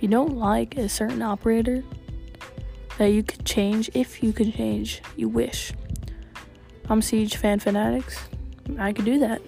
You don't like a certain operator that you could change, if you could change, you wish. I'm Siege Fan Fanatics. I could do that.